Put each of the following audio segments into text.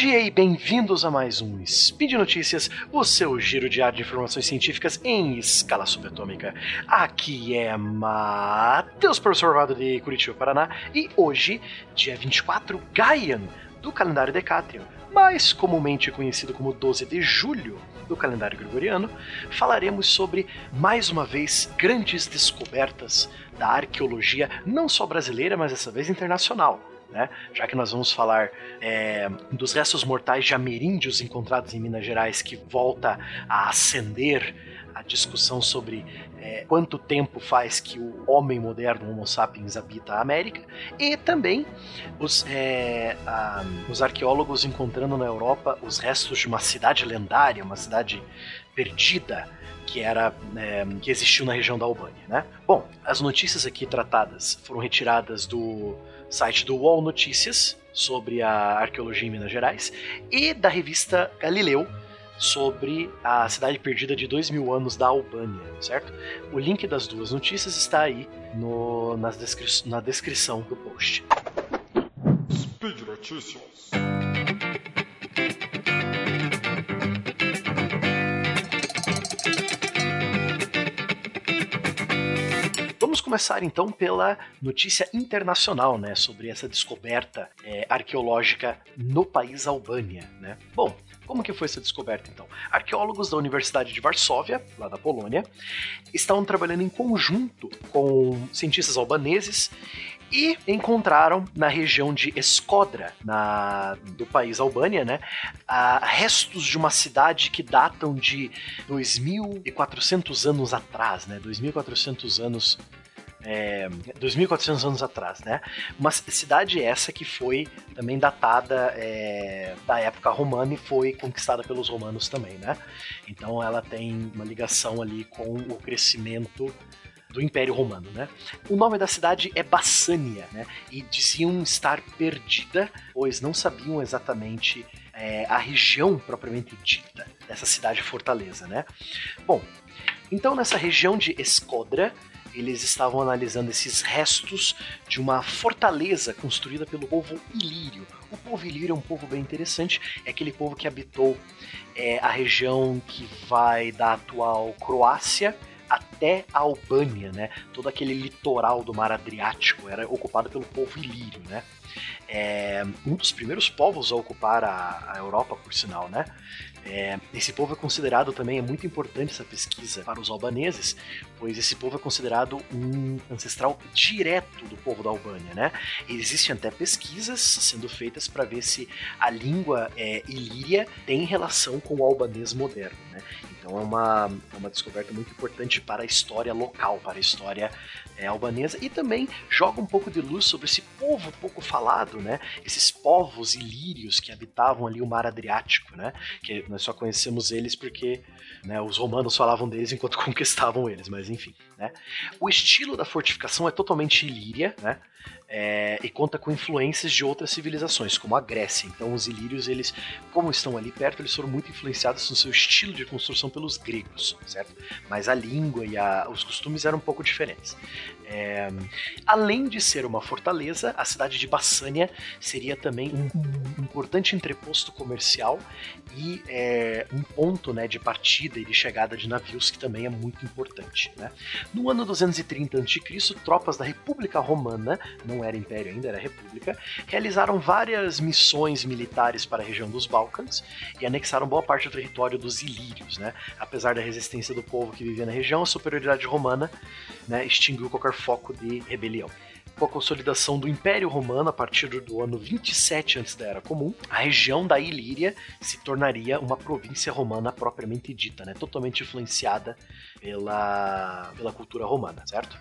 dia e bem-vindos a mais um Speed Notícias, o seu giro diário de informações científicas em escala subatômica. Aqui é Matheus, professor Vado de Curitiba, Paraná, e hoje, dia 24 Gaian, do calendário Decatrian, mais comumente conhecido como 12 de julho do calendário gregoriano, falaremos sobre, mais uma vez, grandes descobertas da arqueologia, não só brasileira, mas dessa vez internacional né? Já que nós vamos falar é, dos restos mortais de ameríndios encontrados em Minas Gerais, que volta a acender a discussão sobre é, quanto tempo faz que o homem moderno, Homo sapiens, habita a América, e também os, é, a, os arqueólogos encontrando na Europa os restos de uma cidade lendária, uma cidade perdida, que era é, que existiu na região da Albânia, né? Bom, as notícias aqui tratadas foram retiradas do site do UOL Notícias sobre a arqueologia em Minas Gerais e da revista Galileu sobre a cidade perdida de dois mil anos da Albânia, certo? O link das duas notícias está aí no, nas descri na descrição do post. Speed Notícias. Começar então pela notícia internacional, né, sobre essa descoberta é, arqueológica no país Albânia, né? Bom, como que foi essa descoberta então? Arqueólogos da Universidade de Varsóvia, lá da Polônia, estavam trabalhando em conjunto com cientistas albaneses e encontraram na região de Escodra, na, do país Albânia, né, restos de uma cidade que datam de 2.400 anos atrás, né, 2.400 anos é, 2.400 anos atrás, né? Uma cidade essa que foi também datada é, da época romana e foi conquistada pelos romanos também, né? Então ela tem uma ligação ali com o crescimento do Império Romano, né? O nome da cidade é Bassânia, né? E diziam estar perdida, pois não sabiam exatamente é, a região propriamente dita dessa cidade fortaleza, né? Bom, então nessa região de Escodra eles estavam analisando esses restos de uma fortaleza construída pelo povo ilírio. O povo ilírio é um povo bem interessante, é aquele povo que habitou é, a região que vai da atual Croácia até a Albânia, né? Todo aquele litoral do Mar Adriático era ocupado pelo povo ilírio, né? É um dos primeiros povos a ocupar a, a Europa, por sinal, né? É, esse povo é considerado também, é muito importante essa pesquisa para os albaneses, pois esse povo é considerado um ancestral direto do povo da Albânia, né? Existem até pesquisas sendo feitas para ver se a língua é, ilíria tem relação com o albanês moderno, né? Então é uma, é uma descoberta muito importante para a história local, para a história é, albanesa e também joga um pouco de luz sobre esse povo pouco falado, né? Esses povos ilírios que habitavam ali o mar Adriático, né? Que nós só conhecemos eles porque né, os romanos falavam deles enquanto conquistavam eles, mas enfim, né? O estilo da fortificação é totalmente ilíria, né? é, e conta com influências de outras civilizações, como a Grécia. Então, os ilírios, eles, como estão ali perto, eles foram muito influenciados no seu estilo de construção pelos gregos, certo? Mas a língua e a, os costumes eram um pouco diferentes. É, além de ser uma fortaleza, a cidade de Bassânia seria também um, um importante entreposto comercial e é, um ponto né, de partida e de chegada de navios que também é muito importante. Né? No ano 230 a.C., tropas da República Romana, não era império ainda, era república, realizaram várias missões militares para a região dos Balcãs e anexaram boa parte do território dos Ilírios. Né? Apesar da resistência do povo que vivia na região, a superioridade romana né, extinguiu qualquer foco de rebelião com a consolidação do Império Romano a partir do ano 27 antes da Era Comum, a região da Ilíria se tornaria uma província romana propriamente dita, né? totalmente influenciada pela, pela cultura romana, certo?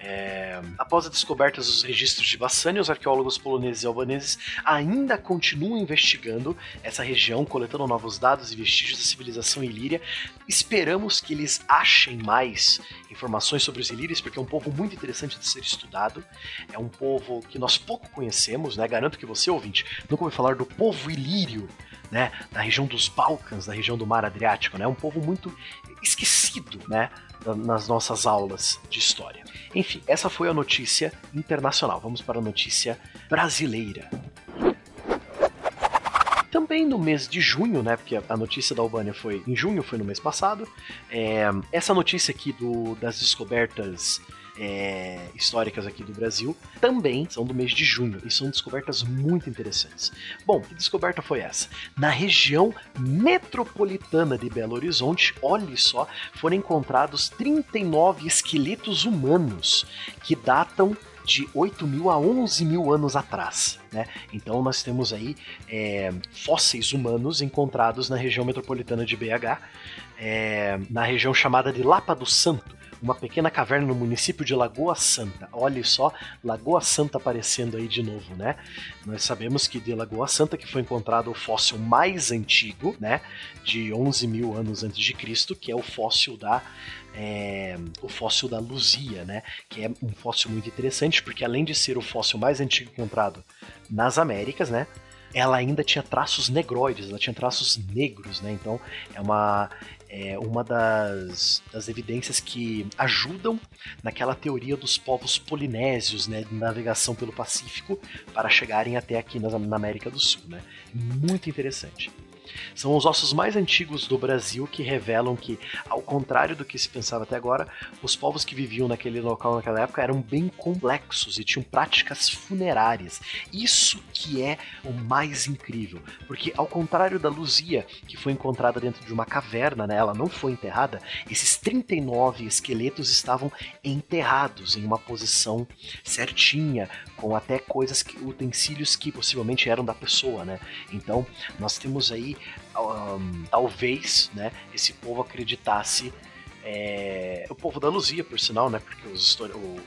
É, após a descoberta dos registros de Bassânia, os arqueólogos poloneses e albaneses ainda continuam investigando essa região, coletando novos dados e vestígios da civilização ilíria. Esperamos que eles achem mais informações sobre os ilírios, porque é um povo muito interessante de ser estudado. É um povo que nós pouco conhecemos, né? Garanto que você, ouvinte, nunca ouviu falar do povo ilírio, né? Da região dos Balcãs, da região do Mar Adriático, né? É um povo muito esquecido, né? nas nossas aulas de história. Enfim, essa foi a notícia internacional. Vamos para a notícia brasileira. Também no mês de junho, né? Porque a notícia da Albânia foi em junho, foi no mês passado. É, essa notícia aqui do, das descobertas é, históricas aqui do Brasil também são do mês de junho e são descobertas muito interessantes. Bom, que descoberta foi essa? Na região metropolitana de Belo Horizonte, olhe só, foram encontrados 39 esqueletos humanos que datam de 8 mil a 11 mil anos atrás. Né? Então nós temos aí é, fósseis humanos encontrados na região metropolitana de BH, é, na região chamada de Lapa do Santo uma pequena caverna no município de Lagoa Santa. Olha só, Lagoa Santa aparecendo aí de novo, né? Nós sabemos que de Lagoa Santa que foi encontrado o fóssil mais antigo, né? De 11 mil anos antes de Cristo, que é o fóssil da é, o fóssil da Luzia, né? Que é um fóssil muito interessante, porque além de ser o fóssil mais antigo encontrado nas Américas, né? Ela ainda tinha traços negroides, ela tinha traços negros, né? Então é uma é uma das, das evidências que ajudam naquela teoria dos povos polinésios, né, de navegação pelo Pacífico para chegarem até aqui na, na América do Sul, né? Muito interessante. São os ossos mais antigos do Brasil que revelam que, ao contrário do que se pensava até agora, os povos que viviam naquele local naquela época eram bem complexos e tinham práticas funerárias. Isso que é o mais incrível, porque ao contrário da Luzia, que foi encontrada dentro de uma caverna, né, ela não foi enterrada, esses 39 esqueletos estavam enterrados em uma posição certinha, com até coisas que utensílios que possivelmente eram da pessoa, né? Então, nós temos aí um, talvez, né, esse povo acreditasse é, o povo da Luzia, por sinal, né? Porque os,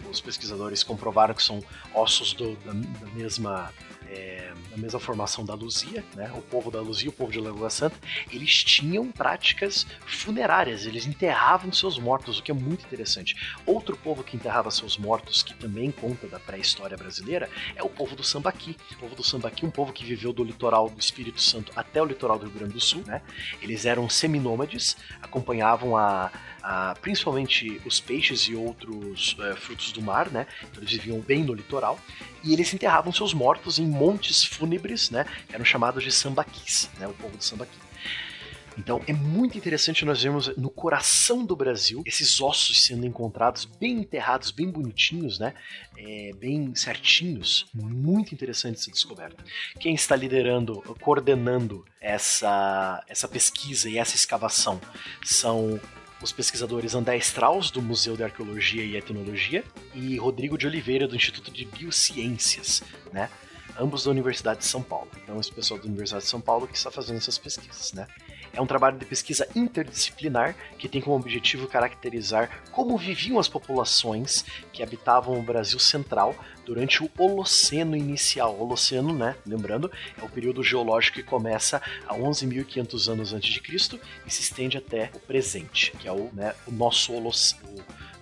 os pesquisadores comprovaram que são ossos do, da, da mesma é, na mesma formação da Luzia, né? O povo da Luzia, o povo de Lagoa Santa, eles tinham práticas funerárias, eles enterravam seus mortos, o que é muito interessante. Outro povo que enterrava seus mortos, que também conta da pré-história brasileira, é o povo do Sambaqui. O povo do Sambaqui, um povo que viveu do litoral do Espírito Santo até o litoral do Rio Grande do Sul, né? Eles eram seminômades, acompanhavam a, a principalmente os peixes e outros é, frutos do mar, né? Então eles viviam bem no litoral e eles enterravam seus mortos em montes fúnebres, né? Eram chamados de sambaquis, né? O povo do sambaqui. Então é muito interessante nós vermos no coração do Brasil esses ossos sendo encontrados bem enterrados, bem bonitinhos, né? É, bem certinhos. Muito interessante essa descoberta. Quem está liderando, coordenando essa, essa pesquisa e essa escavação são os pesquisadores André Strauss, do Museu de Arqueologia e Etnologia, e Rodrigo de Oliveira, do Instituto de Biociências, né? Ambos da Universidade de São Paulo. Então, esse pessoal da Universidade de São Paulo que está fazendo essas pesquisas, né? É um trabalho de pesquisa interdisciplinar que tem como objetivo caracterizar como viviam as populações que habitavam o Brasil central durante o Holoceno inicial. Holoceno, né, lembrando, é o período geológico que começa a 11.500 anos antes de Cristo e se estende até o presente, que é o, né, o nosso Holoceno.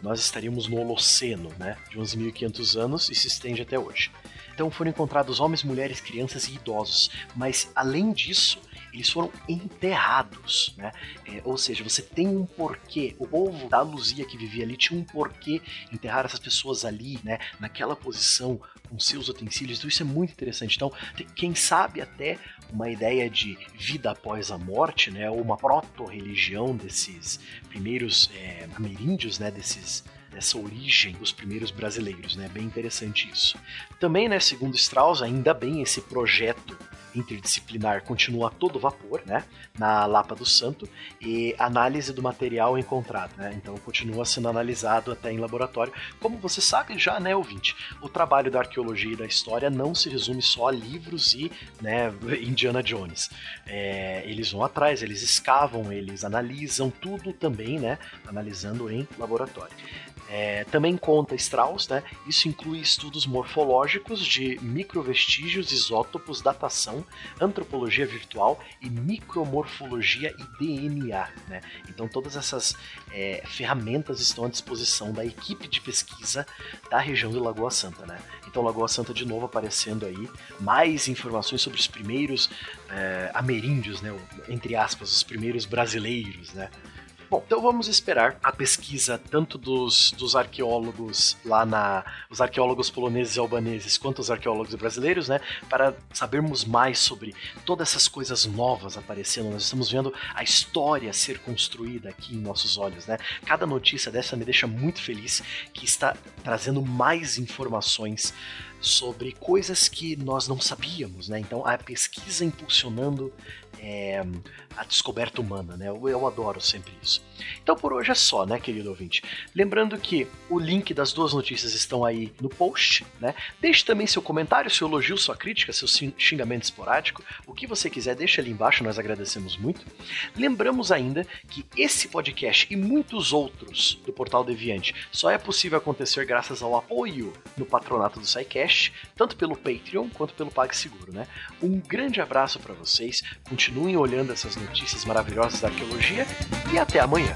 Nós estaríamos no Holoceno, né, de 11.500 anos e se estende até hoje. Então foram encontrados homens, mulheres, crianças e idosos. Mas além disso, eles foram enterrados, né? É, ou seja, você tem um porquê. O povo da Luzia que vivia ali tinha um porquê enterrar essas pessoas ali, né? Naquela posição, com seus utensílios. Então isso é muito interessante. Então, quem sabe até uma ideia de vida após a morte, né? Ou uma proto-religião desses primeiros é, ameríndios, né? Desses dessa origem dos primeiros brasileiros, né? Bem interessante isso. Também, né, segundo Strauss, ainda bem esse projeto interdisciplinar continua a todo vapor, né, na Lapa do Santo, e análise do material encontrado, né, então continua sendo analisado até em laboratório. Como você sabe já, né, ouvinte, o trabalho da arqueologia e da história não se resume só a livros e, né, Indiana Jones. É, eles vão atrás, eles escavam, eles analisam tudo também, né, analisando em laboratório. É, também conta Strauss, né? Isso inclui estudos morfológicos de microvestígios, isótopos, datação, antropologia virtual e micromorfologia e DNA, né? Então todas essas é, ferramentas estão à disposição da equipe de pesquisa da região de Lagoa Santa, né? Então Lagoa Santa de novo aparecendo aí, mais informações sobre os primeiros é, ameríndios, né? Entre aspas, os primeiros brasileiros, né? Bom, então vamos esperar a pesquisa tanto dos, dos arqueólogos lá na. os arqueólogos poloneses e albaneses, quanto os arqueólogos brasileiros, né? Para sabermos mais sobre todas essas coisas novas aparecendo. Nós estamos vendo a história ser construída aqui em nossos olhos, né? Cada notícia dessa me deixa muito feliz que está trazendo mais informações sobre coisas que nós não sabíamos, né? Então a pesquisa impulsionando é, a descoberta humana, né? Eu, eu, adoro sempre isso. Então por hoje é só, né, querido ouvinte? Lembrando que o link das duas notícias estão aí no post, né? Deixe também seu comentário, seu elogio, sua crítica, seu xingamento esporádico, o que você quiser, deixa ali embaixo, nós agradecemos muito. Lembramos ainda que esse podcast e muitos outros do Portal Deviante só é possível acontecer graças ao apoio no patronato do SciCast, tanto pelo Patreon quanto pelo PagSeguro, né? Um grande abraço para vocês, continuem olhando essas notícias maravilhosas da arqueologia e até amanhã.